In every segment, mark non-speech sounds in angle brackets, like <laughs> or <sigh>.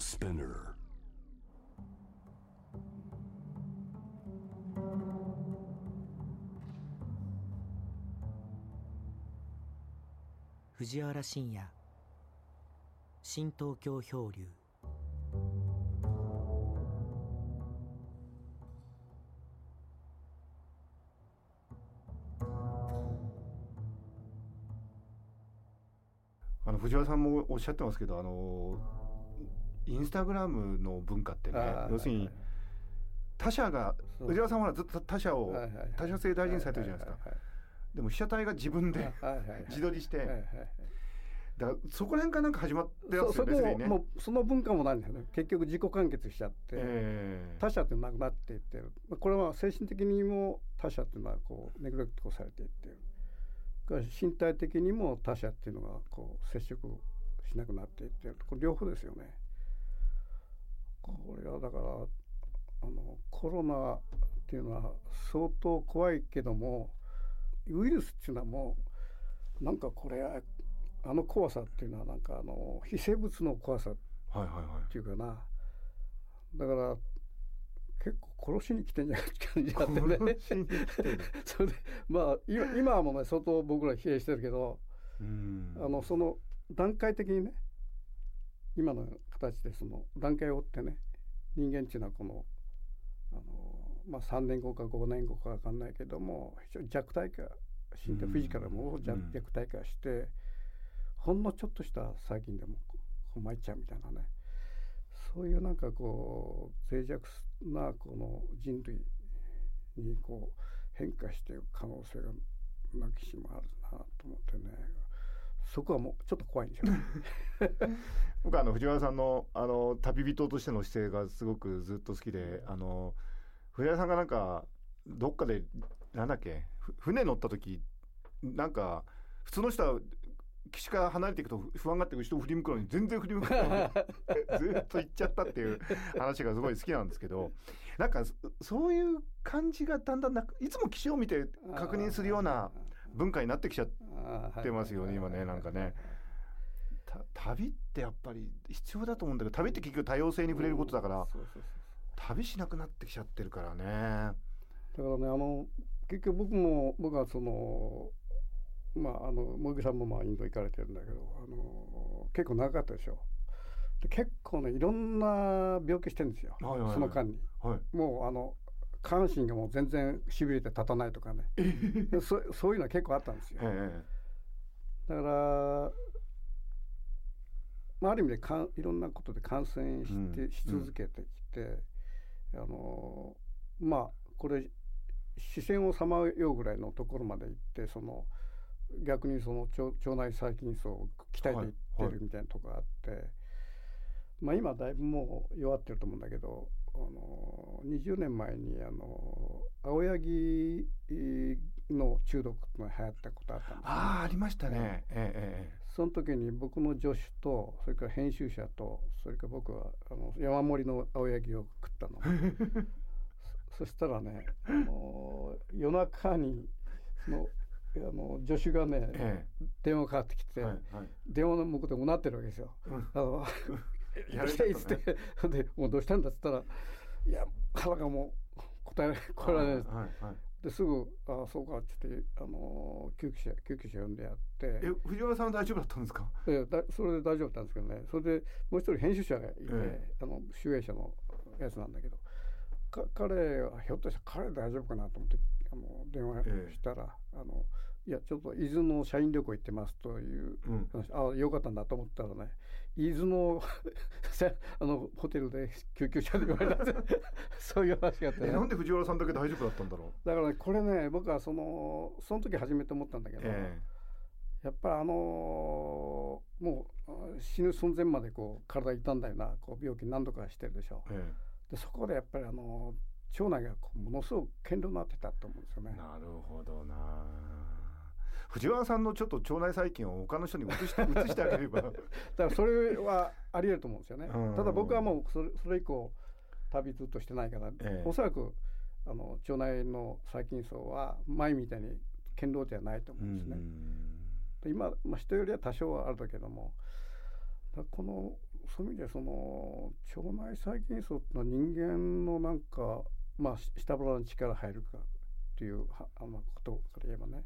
Spinner. 藤原信也新東京漂流あの藤原さんもおっしゃってますけどあのインスタグラムの文化ってね要するにはい他者がそう。藤原さんはずっと他者を他者性大事にされてるじゃないですか。はいでも被写体が自分で <laughs> <laughs> 自撮りして。だからそこら辺からなんか始まってますよね。ねもうその文化もないんだよね。結局自己完結しちゃって、ええ。他者ってなくなっていってるまあこれは精神的にも他者っていうのはこうネグレクトされていってる。身体的にも他者っていうのがこう接触しなくなっていってる。これ両方ですよねこれはだからあのコロナっていうのは相当怖いけどもウイルスっていうのはもうなんかこれあの怖さっていうのはなんかあの非生物の怖さはいはいはいってい。うかなだから結構殺しに来てんじゃないか感じがあってね。<laughs> それでまあ今今はもうね相当僕ら疲弊してるけどうん。あのその段階的にね今の形でその段階を追ってね人間っていうのはこのあの、まあ、3年後か5年後か分かんないけども非常に弱体化身体フィジカルも弱体化してほんのちょっとした細菌でもこう参っちゃうみたいなね。そういうなんかこう脆弱なこの人類にこう変化していく可能性がなきしもあるなと思ってねそこはもうちょっと怖いんですよね。<laughs> 僕はあの藤原さんのあの旅人としての姿勢がすごくずっと好きであの藤原さんがなんかどっかでなんだっけふ船乗った時なんか普通の人は岸から離れていくと不安がって後ろを振り向くのに全然振り向かない <laughs> ずっと行っちゃったっていう話がすごい好きなんですけどなんかそそういう感じがだんだんなくいつも岸を見て確認するような文化になってきちゃってますよね今ねなんかね。た旅ってやっぱり必要だと思うんだけど旅って結局多様性に触れることだから旅しなくなってきちゃってるからね。だからねあの結局僕も僕はそのまああの茂木さんもまあインド行かれてるんだけどあの結構長かったでしょで結構ねいろんな病気してるんですよ、はいはいはいその間にはい。もうあの下半身がもう全然しびれて立たないとかね。<laughs> そそういうのは結構あったんですよ。えだから、まあ、ある意味でかんいろんなことで感染して、うん。し続けてきて、あのまあこれ視線をさまようぐらいのところまで行ってその逆にその腸腸内細菌層を鍛えていってはい。はい。るみたいなとこがあって、まあ今だいぶもう弱ってると思うんだけどあの20年前にあの青柳の中毒っていうのが流行ったことあったんですああありましたね。えええその時に僕の助手とそれから編集者とそれから僕はあの山盛りの青柳を食ったの。<laughs> そそしたらねあの夜中にそのあの助手がね、え電話かかってきて、はいはい。電話の向こうでうなってるわけですよ。あのやれ来てっつって <laughs> でもうどうしたんだっつったら「いや腹がもう答えられえこれはね」はいはい。ですぐ「ああそうか」っつってあの救急車救急車呼んでやって。え藤原さんは大丈夫だったんですか？ええだそれで大丈夫だったんですけどねそれでもう一人編集者がいて、えあの集英社のやつなんだけどか彼はひょっとしたら彼大丈夫かなと思ってあの電話したら、あのいやちょっと伊豆の社員旅行行ってますといううん話、ああよかったんだと思ったらね伊豆のせあのホテルで救急車で言われた <laughs> そういう話があって、ね、えなんで藤原さんだけ大丈夫だったんだろう？だからねこれね僕はそのその時初めて思ったんだけど、えやっぱりあのーもうあ死ぬ寸前までこう体痛んだようなこう病気何度かしてるでしょええでそこでやっぱりあのー腸内がこうものすごく堅牢になってたと思うんですよね。えなるほどな。藤原さんのちょっと腸内細菌を他の人に移して <laughs> 移してあげれば。だからそれはあり得ると思うんですよね。うんただ僕はもうそれそれ以降旅ずっとしてないから、ええおそらくあの腸内の細菌層は前みたいに堅牢ではないと思うんですね。今、まあ、人よりは多少はあるだけどもこのそういう意味でその腸内細菌層ってのは人間のなんかまあ下腹に力入るかというはあのことから言えばね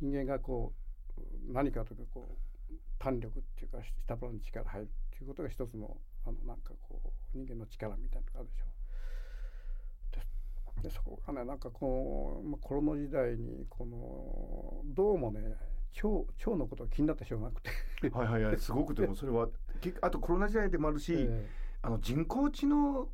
人間がこう何かというかこう胆力っていうか下腹に力入るっていうことが一つのあのなんかこう人間の力みたいなのがあるでしょ。う。ででそこがねなんかこう、まあ、コロナ時代にこのどうもね腸腸のことが気になってしょうがなくて。はいはいはいすごくでもそれはけ <laughs> あとコロナ時代でもあるし、えあの人工知能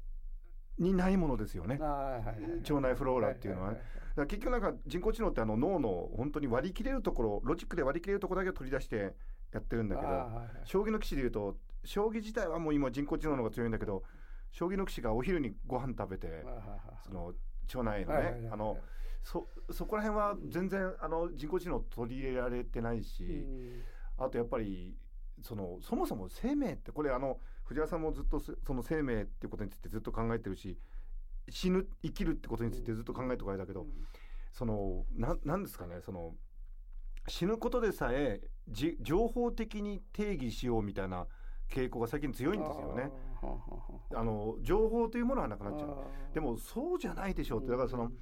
にないものですよね。え。はいはいはい。腸内フローラっていうのはねら結局なんか人工知能ってあの脳の本当に割り切れるところロジックで割り切れるところだけを取り出してやってるんだけどはいはい。将棋の棋士でいうと将棋自体はもう今人工知能の方が強いんだけど将棋の棋士がお昼にご飯食べてその腸内のはいはいはいねあのそそこら辺は全然あの人工知能取り入れられてないしあとやっぱりそのそもそも生命ってこれあの藤原さんもずっとそその生命っていうことについてずっと考えてるし死ぬ生きるってことについてずっと考えておかれたけど、そのななんですかねその死ぬことでさえじ情報的に定義しようみたいな傾向が最近強いんですよね。あの情報というものはなくなっちゃう。でもそうじゃないでしょうって。だからその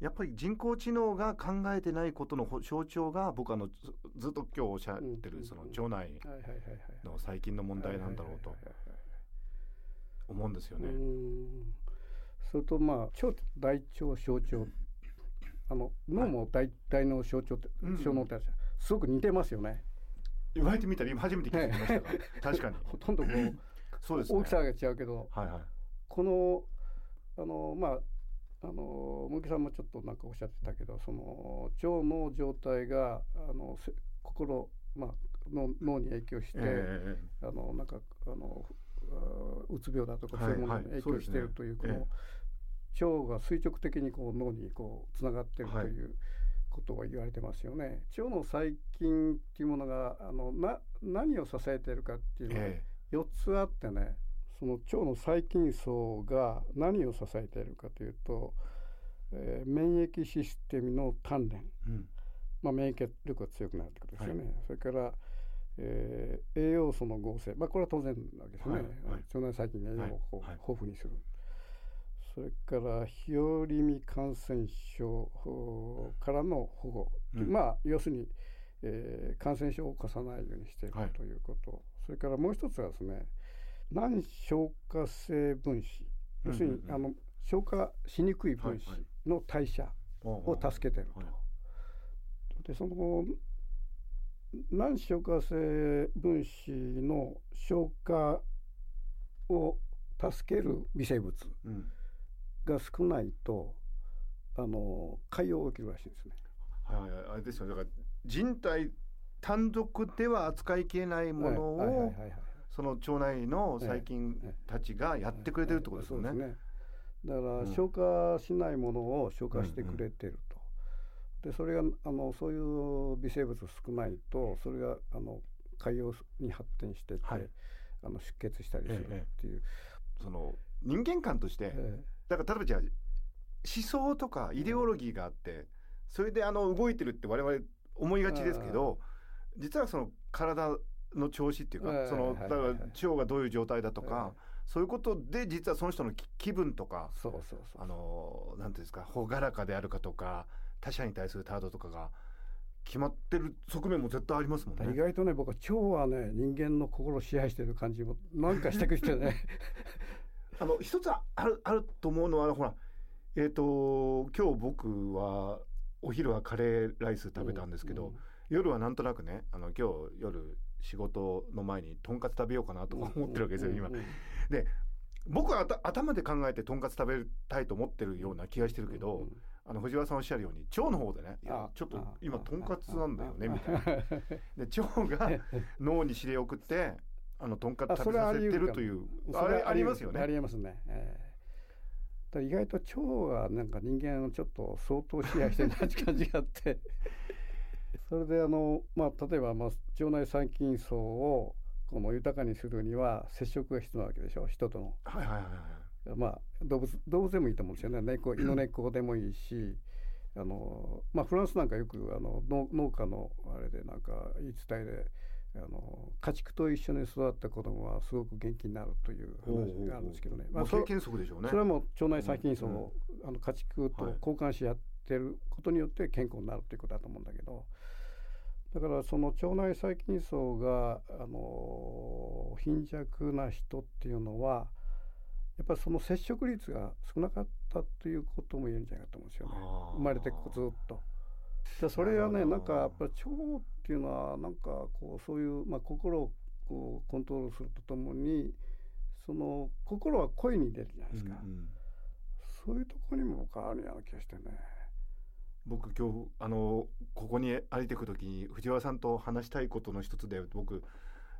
やっぱり人工知能が考えてないことのほ象徴が僕あのずずっと今日おっしゃってうん。るその腸内の最近の問題なんだろうと思うんですよね。うんそれとまあ腸大腸小腸あの脳も大大脳小腸ってうん小脳ってすごく似てますよね。言われてみたら今初めて気づきましたが確かに。<laughs> ほとんどこうそうですね。大きさが違うけど。はいはい。このあのまああの向木さんもちょっとなんかおっしゃってたけどその腸の状態があのせ心まあ脳脳に影響して、えあのなんかあのあうつ病だとかはいそういうものにはい影響しているというこそうですね。の腸が垂直的にこう脳にこうつながっているということが言われてますよね。腸の細菌っていうものがあのな何を支えているかっていうのがえ4つあってねその腸の細菌層が何を支えているかというと、えー免疫システムの鍛錬、えうん。まあ、免疫力が強くなるということですよね、それから、えー栄養素の合成、まあ、これは当然なわけですね、はい。はい。腸内細菌が栄養を豊富にする、それから日和見感染症からの保護、うん。まあ要するに、えー感染症を起こさないようにしているはい。ということ、それからもう一つはですね難消化性分子。要するに、あの消化しにくい分子はいはい。の代謝を助けてると。はい。でその難消化性分子の消化を助ける微生物うんが少ないとあの潰瘍が起きるらしいんですね。はいはいあれですよだから人体単独では扱いきれないものをその腸内の細菌たちがやってくれてるってことですよね。だから、うん消化しないものを消化してくれてると。でそれがあのそういう微生物少ないとそれがあの潰瘍に発展してって、はいあの出血したりするっていう。その人間観としてえだから例えばじゃあ思想とかイデオロギーがあってそれであの動いてるって我々思いがちですけど実はその体の調子っていうはいかそのはいだから腸がどういう状態だとはかそういうことで実はその人の気気分とかそうそうそう。あのなんていうんですか朗らかであるかとか他者に対する態度とかが決まってる側面も絶対ありますもん意ね。外とね僕は腸はね人間の心を支配してる感じもなんかしてきてね <laughs> あの一つあるあると思うのはほらえっ、と今日僕はお昼はカレーライス食べたんですけど、夜はなんとなくねあの今日夜仕事の前にとんかつ食べようかなとか思ってるわけですよ、今。うんうん僕は頭で考えてとんかつ食べたいと思ってるような気がしてるけど、うんあの藤原さんおっしゃるように腸の方でねいやあちょっとあ今あとんかつなんだよねあみたいな。で腸が <laughs> 脳に指令を送ってあのとんかつ食べさせてるというそれはあれありますよあねりえますね。ええ。だから意外と腸がなんか人間をちょっと相当支配してるなって感じがあって。<laughs> それであのまあ例えばまあ腸内細菌層をこの豊かにするには接触が必要なわけでしょ人との。はいはいはいはいまあ動物動物でもいいと思うんですよね。猫犬 <laughs> 猫でもいいしあのまあフランスなんかよくあの農農家のあれでなんか言い伝えであの家畜と一緒に育った子供はすごく元気になるという話があるんですけどね。まあ、経験則でしょうね。それはもう腸内細菌層を、あの家畜と交換し合ってることによって健康になるということだと思うんだけど。だからその腸内細菌層があの貧弱な人っていうのはやっぱりその接触率が少なかったということも言えるんじゃないかと思うんですよね生まれてずっと。でそれはねなんかやっぱり腸っていうのはなんかこうそういう、まあ、心をこうコントロールするとともにその心は声に出るじゃないですか、うんうん、そういうところにも変わるような気がしてね。僕今日あのここに歩いていく時に藤原さんと話したいことの一つで僕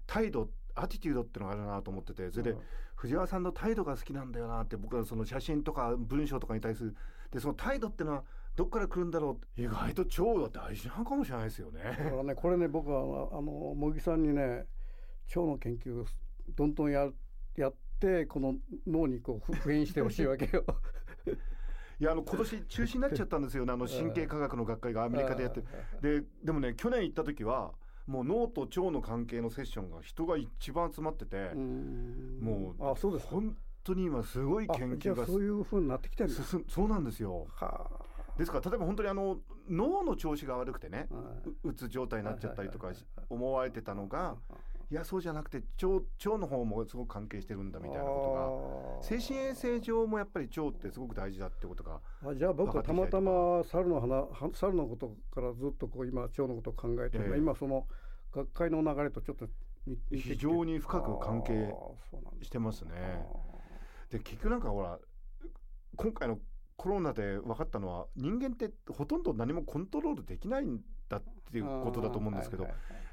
態度アティテュードってのがあるなと思っててそれで、藤原さんの態度が好きなんだよなって僕はその写真とか文章とかに対するでその態度っていうのはどっから来るんだろう？意外と腸が大事なのかもしれないですよね。だからねこれね僕はあの茂木さんにね腸の研究どんどんややってこの脳にこう復元してほしいわけよ。<laughs> いやあの今年中止になっちゃったんですよね。あの神経科学の学会がアメリカでやって。ででもね去年行った時はもう脳と腸の関係のセッションが人が一番集まっててもうあそうです本当に今すごい研究がそういうふうになってきてるそうなんですよ。はあですから例えば本当にあの脳の調子が悪くてね、うつ状態になっちゃったりとか思われてたのが、いやそうじゃなくて腸腸の方もすごく関係してるんだみたいなことが精神衛生上もやっぱり腸ってすごく大事だってことがあじゃあ僕はたまたま猿の花猿のことからずっとこう今腸のことを考えてる、えー、今その学会の流れとちょっと非常に深く関係してますね。で結局なんかほら今回のコロナで分かったのは人間ってほとんど何もコントロールできないんだっていうことだと思うんですけど、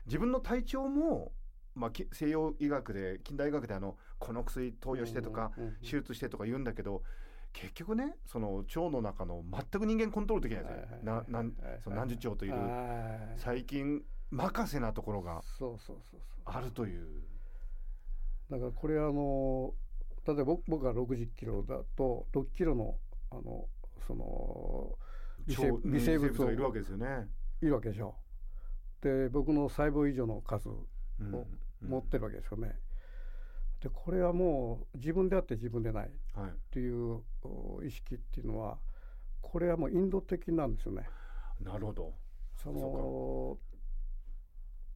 自分の体調もまあ、西洋医学で近代医学であのこの薬投与してとか、手術してとか言うんだけど結局ねその腸の中の全く人間コントロールできないですよ、ななんその何十兆という細菌任せなところがあるという。だからこれあの例えば僕が60キロだと6キロのあのその微生微生物がいるわけですよね。いるわけでしょ。で僕の細胞以上の数を持ってるわけですよね。でこれはもう自分であって自分でないっていう意識っていうのはこれはもうインド的なんですよね。なるほど。その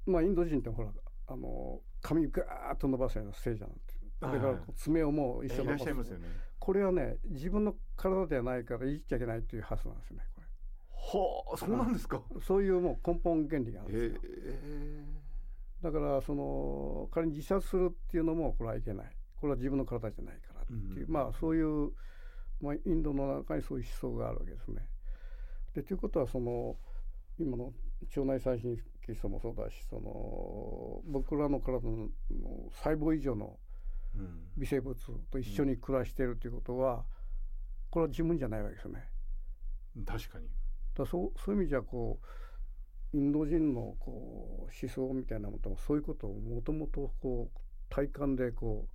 まあインド人ってほらあの髪ガーッと伸ばすような聖者なんてだから爪をもう一緒に伸ばす、ね、これはね自分の体ではないからいじっちゃいけないっていう発想なんですよねこれ。はあそうなんですか？そういうもう根本原理があるんですよ。だからその仮に自殺するっていうのもこれはいけないこれは自分の体じゃないからっていう、うん、まあそういう、まあ、インドの中にそういう思想があるわけですね。でということはその今の腸内細菌素もそうだしその僕らの体の細胞以上の微生物と一緒に暮らしているということは、これは自分じゃないわけですよね。確かにだそうそういう意味じゃこうインド人のこう思想みたいなものもそういうことをもともとこう体感でこ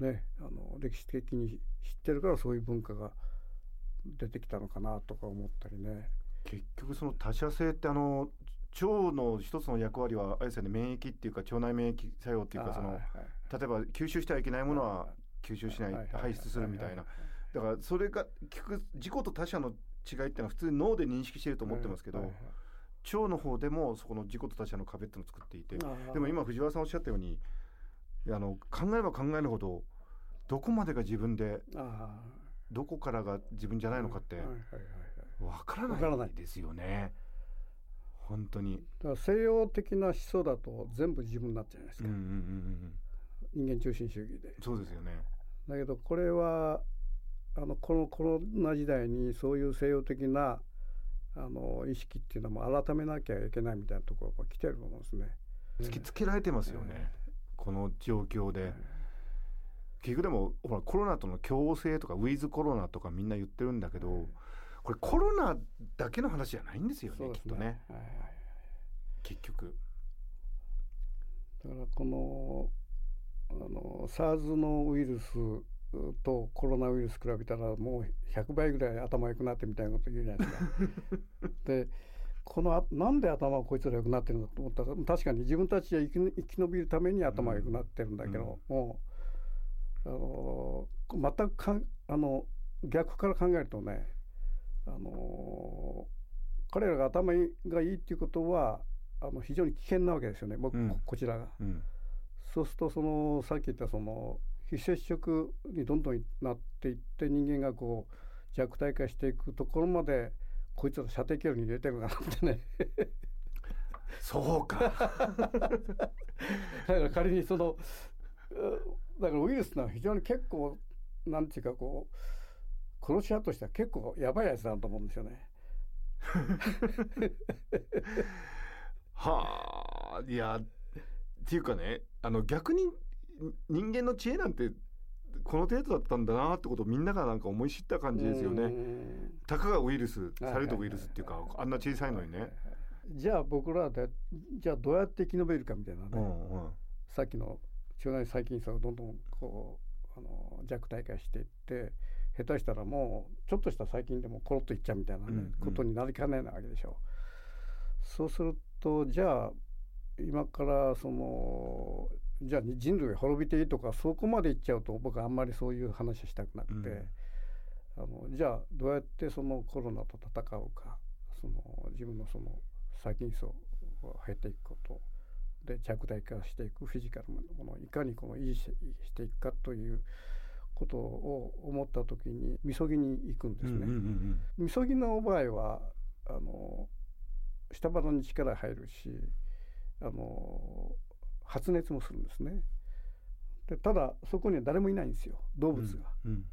うねあの歴史的に知ってるからそういう文化が出てきたのかなとか思ったりね。結局その他者性ってあの腸の一つの役割はあれですよね免疫っていうか腸内免疫作用っていうかその、はい例えば吸収してはいけないものは吸収しない、排出するみたいな。だからそれが結局自己と他者の違いっていうのは普通脳で認識してると思ってますけど、腸の方でもそこの自己と他者の壁っていうのを作っていてでも今藤原さんおっしゃったようにあの考えれば考えるほどどこまでが自分でどこからが自分じゃないのかって分からないですよね。本当に。だから西洋的な思想だと全部自分になっちゃいますか、うんうんうんうん、人間中心主義で。そうですよね。だけどこれはあのこのコロナ時代にそういう西洋的なあの意識っていうのも改めなきゃいけないみたいなところが来てると思うんですね。突きつけられてますよね、えー、この状況で。えー、結局でもほらコロナとの共生とかウィズコロナとかみんな言ってるんだけど、えー、これコロナだけの話じゃないんですよね、ね、きっとね、はいはい、結局。だからこのあの SARS のウイルスとコロナウイルス比べたらもう100倍ぐらい頭良くなってみたいなこと言うじゃないですか。<laughs> でこのあなんで頭がこいつら良くなってるんだと思ったら確かに自分たちは生き生き延びるために頭が良くなってるんだけど、もうあの全くかんあの逆から考えるとねあの彼らが頭がいいっていうことはあの非常に危険なわけですよね。僕、うん。ここちらが。うんそうするとそのさっき言ったその非接触にどんどんなっていって人間がこう弱体化していくところまでこいつら射程距離に入れてるかなってねそうか <laughs> だから仮にそのうだからウイルスのは非常に結構なんていうかこう殺し屋としては結構やばいやつだと思うんですよね。<laughs> はあいやっていうかねあの逆に人間の知恵なんてこの程度だったんだなってことをみんながなんか思い知った感じですようね。んたかがウイルスはいされどウイルスっていうかあんな小さいのにね。じゃあ僕らでじゃあどうやって生き延びるかみたいなね、うんうんさっきの腸内細菌層がどんどんこうあの弱体化していって下手したらもうちょっとした細菌でもコロッといっちゃうみたいなね、うんうんことになりかねないわけでしょう。そうするとじゃあ今からそのじゃあ人類が滅びていいとかそこまでいっちゃうと僕はあんまりそういう話はしたくなくて、あのじゃあどうやってそのコロナと戦うかその自分のその細菌層を減っていくことで弱体化していくフィジカルなものをいかにこの維持ししていくかということを思った時にみそぎに行くんですね。うんうんうんみそぎの場合はあの下腹に力入るしあの発熱もするんですね。でただそこには誰もいないんですよ。動物が、うん。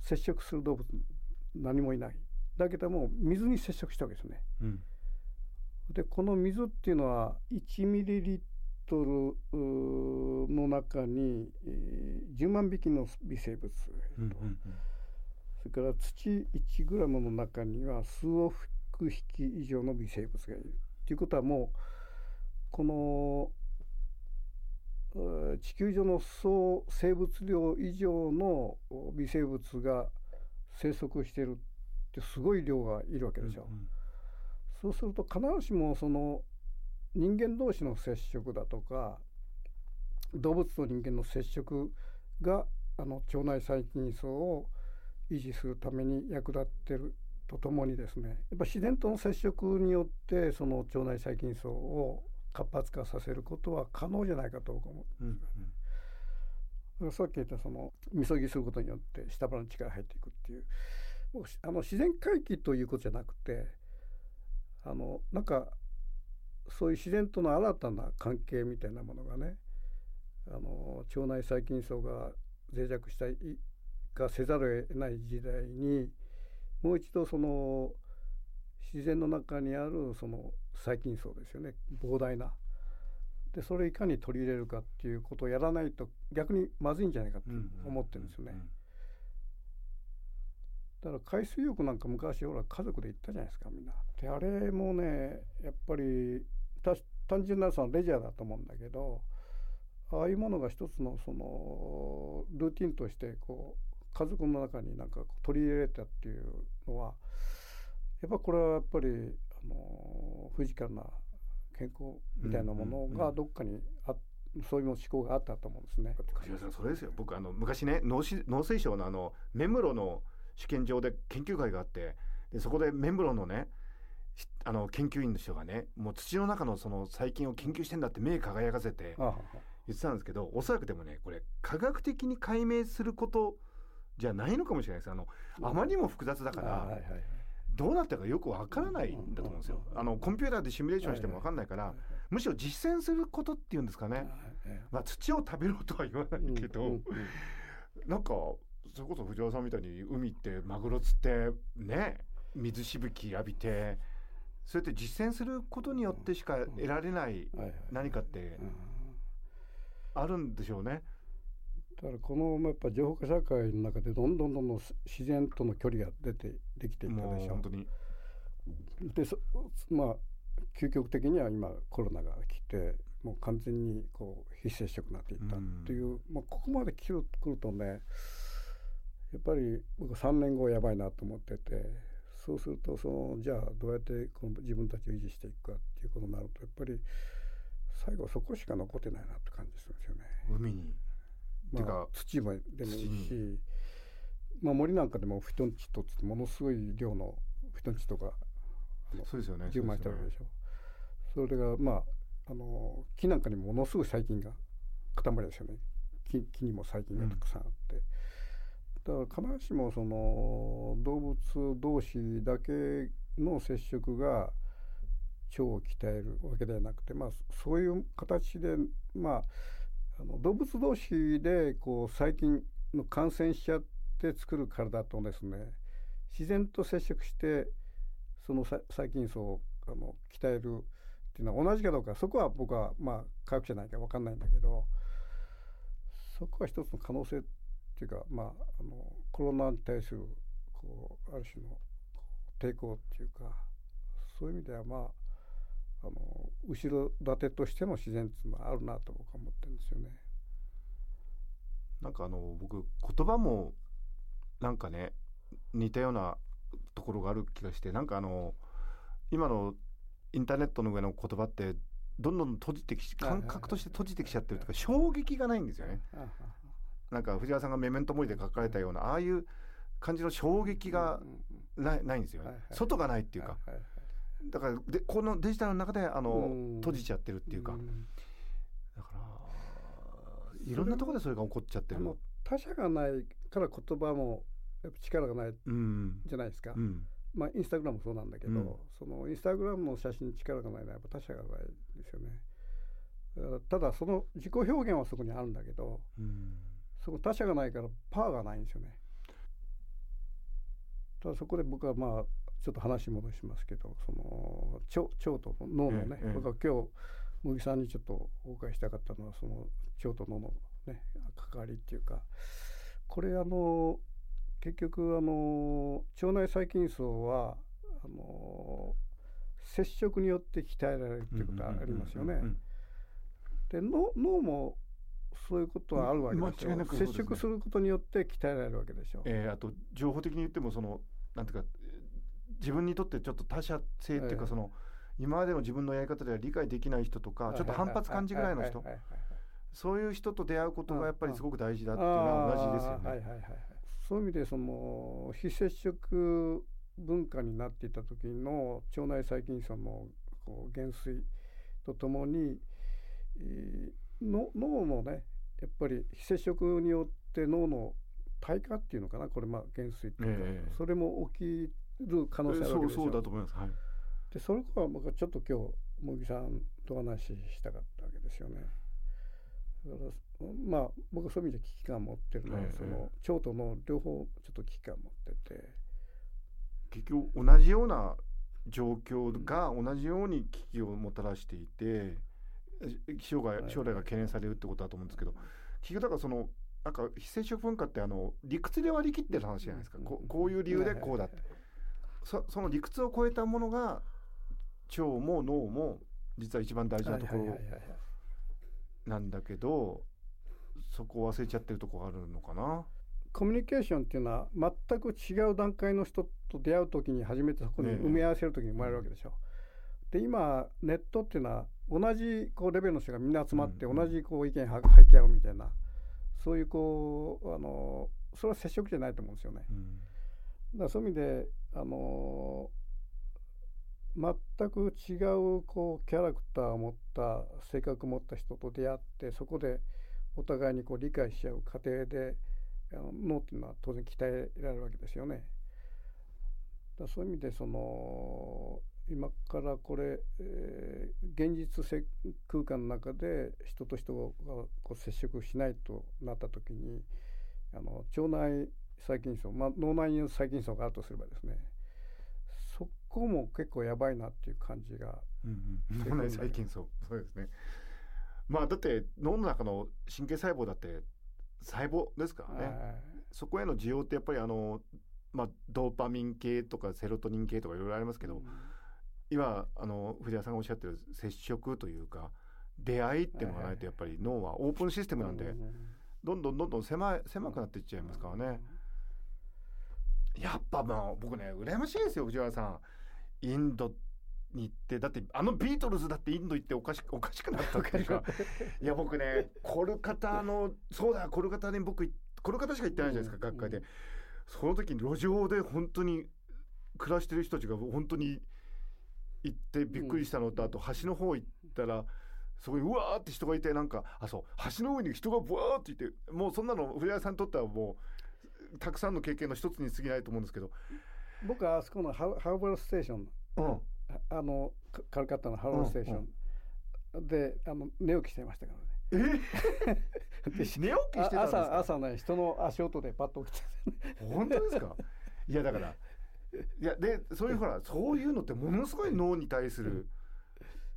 接触する動物何もいない。だけども水に接触したわけですね。うん。でこの水っていうのは1ミリリットルの中に、えー10万匹の微生物。と、うんうん。それから土1グラムの中には数億匹以上の微生物がいる。ということはもうこの地球上の総生物量以上のお微生物が生息しているってすごい量がいるわけでしょ。そうすると必ずしもその人間同士の接触だとか動物と人間の接触があの腸内細菌層を維持するために役立ってるとともにですねやっぱ自然との接触によってその腸内細菌層を活発化させることは可能じゃないかと僕は思う。うんうん。だからさっき言ったそのみそぎすることによって下腹の力が入っていくっていう。もうしあの自然回帰ということじゃなくてあのなんかそういう自然との新たな関係みたいなものがねあの腸内細菌層が脆弱したいがせざるを得ない時代にもう一度その自然の中にあるその細菌層ですよね膨大な。でそれをいかに取り入れるかっていうことをやらないと逆にまずいんじゃないかとうん思ってるんですよね。だから海水浴なんか昔ほら家族で行ったじゃないですかみんな。であれもねやっぱりた単純なそのレジャーだと思うんだけどああいうものが一つのそのルーティンとしてこう家族の中になんか取り入れたっていうのはやっぱこれはやっぱりあのフィジカルな健康みたいなものがどっかにあそういう思考があったと思うんですね。それですよ。僕あの昔ね農し農水省のあの目室の試験場で研究会があってでそこで目室のねしあの研究員の人がねもう土の中のその細菌を研究してんだって目輝かせて言ってたんですけどおそらくでもねこれ科学的に解明することじゃないのかもしれないです。あのあまりにも複雑だから、あはいはいはいどうなったかよくわからないんだと思うんですよ。あのコンピューターでシミュレーションしてもわかんないから、むしろ実践することっていうんですかね。まあ土を食べろとは言わないけど、なんかそれこそ藤原さんみたいに海行ってマグロ釣ってね水しぶき浴びてそうやって実践することによってしか得られない何かってうん。あるんでしょうね。だからこのやっぱ情報化社会の中でどんどんどんどん自然との距離が出てできていったでしょ本当に。でそまあ究極的には今コロナが来てもう完全にこう非接触になっていったっていう、まあ、ここまで来る来るとねやっぱり僕3年後やばいなと思っててそうするとそのじゃあどうやってこの自分たちを維持していくかっていうことになるとやっぱり最後そこしか残ってないなって感じするんですよね。海にまあてか、土もでもいい土し、まあ、森なんかでもフィトンチッドってものすごい量のフィトンチッドがそうですよね充満してるわけでしょ。それがまああの木なんかにもものすごい細菌が塊ですよね。木木にも細菌がたくさんあって、だから必ずしもその動物同士だけの接触が腸を鍛えるわけではなくて、まあ、そういう形で、まあ、あの動物同士でこう細菌の感染しちゃって作る体とですね自然と接触してその細菌層をあの鍛えるっていうのは同じかどうかそこは僕はまあ科学者ないか分かんないんだけどそこは一つの可能性っていうかまああのコロナに対するこうある種の抵抗っていうかそういう意味ではまああの後ろ盾としての自然っていうのはあるなと僕は思ってるんですよね。なんかあの僕言葉もなんかね似たようなところがある気がしてなんかあの今のインターネットの上の言葉ってどんどん閉じてき感覚として閉じてきちゃってるとか衝撃がないんですよね。なんか藤原さんがメメントモリで書かれたようなああいう感じの衝撃がないないんですよね。外がないっていうかはいだからでこのデジタルの中であのうん。閉じちゃってるっていうか。ん。だからいろんなところでそれが起こっちゃってる。他者がないから言葉もやっぱ力がないうん。じゃないですか、うん。まあインスタグラムもそうなんだけど、うん。そのインスタグラムの写真に力がないのはやっぱ他者がないですよね。ただその自己表現はそこにあるんだけどうん。そこ他者がないからパワーがないんですよね。ただそこで僕はまあちょっと話戻しますけどその腸腸と脳のね、僕は今日麦さんにちょっとお伺いしたかったのはその腸と脳のね関わりっていうかこれあの結局あの腸内細菌層はあの接触によって鍛えられるっていうことはありますよね。で脳脳もそういうことはあるわけですね接触することによって鍛えられるわけでしょ。えーあと情報的に言ってもそのなんていうか自分にとってちょっと他者性っていうええ。かその今までの自分のやり方では理解できない人とかちょっと反発感じぐらいの人。そういう人と出会うことがやっぱりすごく大事だっていうあのは同じですよね。ーはいはいはいはい。そういう意味でその非接触文化になっていた時の腸内細菌層のこう減衰とともに、えーの脳のねやっぱり非接触によって脳の退化っていうのかなこれまあ減衰っていうか、ええ。それも起きる可能性あるわけで。そうそうだと思います。はい。でそれから僕はちょっと今日茂木さんとお話ししたかったわけですよね。だからまあ僕はそういう意味で危機感を持ってるのは、ええその腸と脳両方ちょっと危機感を持ってて、結局同じような状況が同じように危機をもたらしていて将来はい将来が懸念されるってことだと思うんですけど結局だからそのなんか非接触文化ってあの理屈で割り切ってる話じゃないですか、こうこういう理由でこうだって、そその理屈を超えたものが腸も脳も実は一番大事なところなんだけどそこを忘れちゃってるとこがあるのかな？コミュニケーションっていうのは全く違う段階の人と出会う時に初めてそこにええ埋め合わせる時に生まれるわけでしょ。で今ネットっていうのは同じこうレベルの人がみんな集まってうん同じこう意見は吐き合うみたいなそういうこうあのそれは接触じゃないと思うんですよね。うんだそういう意味であの全く違うこうキャラクターを持った性格を持った人と出会ってそこでお互いにこう理解し合う過程で脳っていうのは当然鍛えられるわけですよね。だそういう意味でその今からこれ、えー現実せ空間の中で人と人がこう接触しないとなった時にあの腸内細菌層、まあ、脳内に細菌層があるとすればですね。そこも結構やばいなっていう感じがうんうん、脳内細菌そうそうですね。まあだって脳の中の神経細胞だって細胞ですからね、はい。そこへの需要ってやっぱりあの、まあ、ドーパミン系とかセロトニン系とかいろいろありますけど、今あの藤原さんがおっしゃってる接触というか出会いっていうのがないとやっぱり脳はオープンシステムなんで、うどんどんどんどん狭い狭くなっていっちゃいますからね。やっぱもう僕ね羨ましいですよ藤原さん。インドに行ってだってあのビートルズだってインド行っておかしおかしくなったっていうかいや僕ねコルカタのそうだコルカタに僕コルカタしか行ってないじゃないですか、学会で、その時に路上で本当に暮らしてる人たちが本当に行ってびっくりしたのと、あと橋の方行ったらそこにうわーって人がいてなんかあそう橋の上に人がブワーっていてもうそんなの藤原さんにとってはもうたくさんの経験の一つに過ぎないと思うんですけど、僕はあそこのハハーバーステーション。うん、あのカカルカッタのハローステーション、であの寝起きしてましたからね。え <laughs> 寝起きしてたんですあか朝朝ね人の足音でパッと起きて本当ですか？いやだからいやでそういうほらそういうのってものすごい脳に対する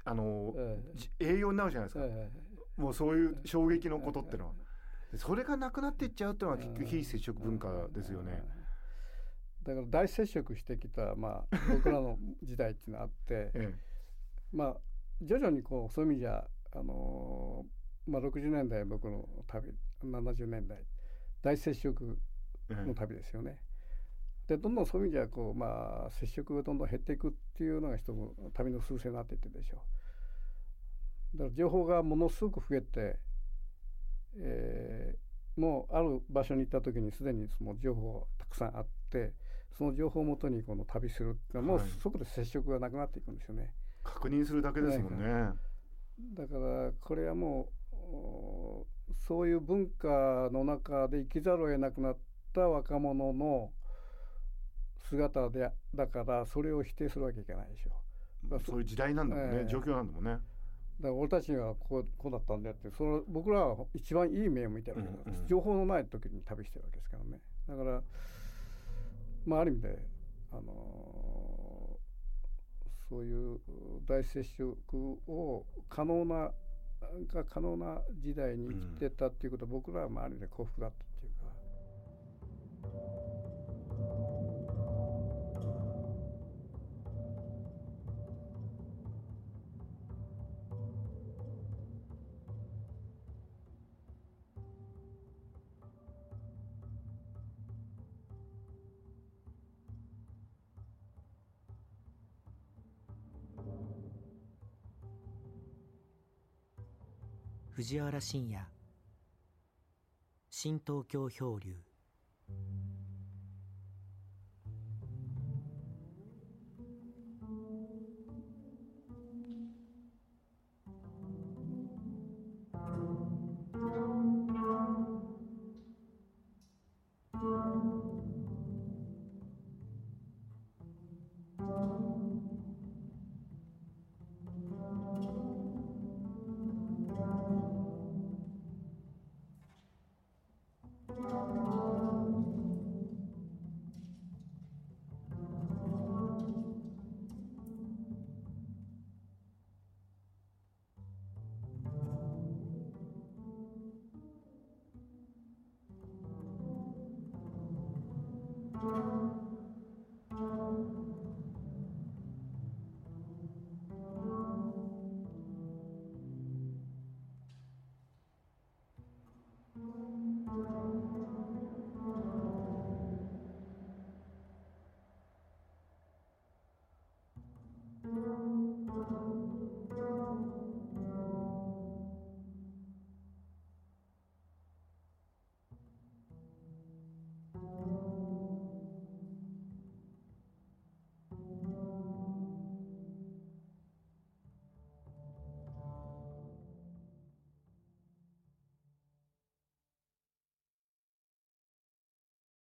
あの、えじ栄養になるじゃないですか、えもうそういう衝撃のことってのは、でそれがなくなっていっちゃうっていうのは結局非接触文化ですよね。だから大接触してきた、まあ、<laughs> 僕らの時代っていうのがあってえまあ徐々にこうそういう意味じゃあのーまあ、60年代僕の旅70年代大接触ええの旅ですよね。でどんどんそういう意味じゃこう、まあ、接触がどんどん減っていくっていうのが一つの旅の趨勢になっていってるでしょう。だから情報がものすごく増えて、えーもうある場所に行った時にすでにその情報たくさんあってその情報をもとにこの旅するっていうのはもうはいそこで接触がなくなっていくんですよね。確認するだけですもんね。だからこれはもうおそういう文化の中で生きざるを得なくなった若者の姿でだからそれを否定するわけいかないでしょだからそそういう時代なんだもんね、ええ状況なんだもんね。だから俺たちにはこうこうだったんだよってそれ僕らは一番いい目を見てるわけだ、うんうん。情報のない時に旅してるわけですからね。だからまあある意味であのーそういう大接触を可能なが可能な時代に生きてたっていうことは、僕らはまあある意味で幸福だったっていうか。藤原信也。新東京漂流。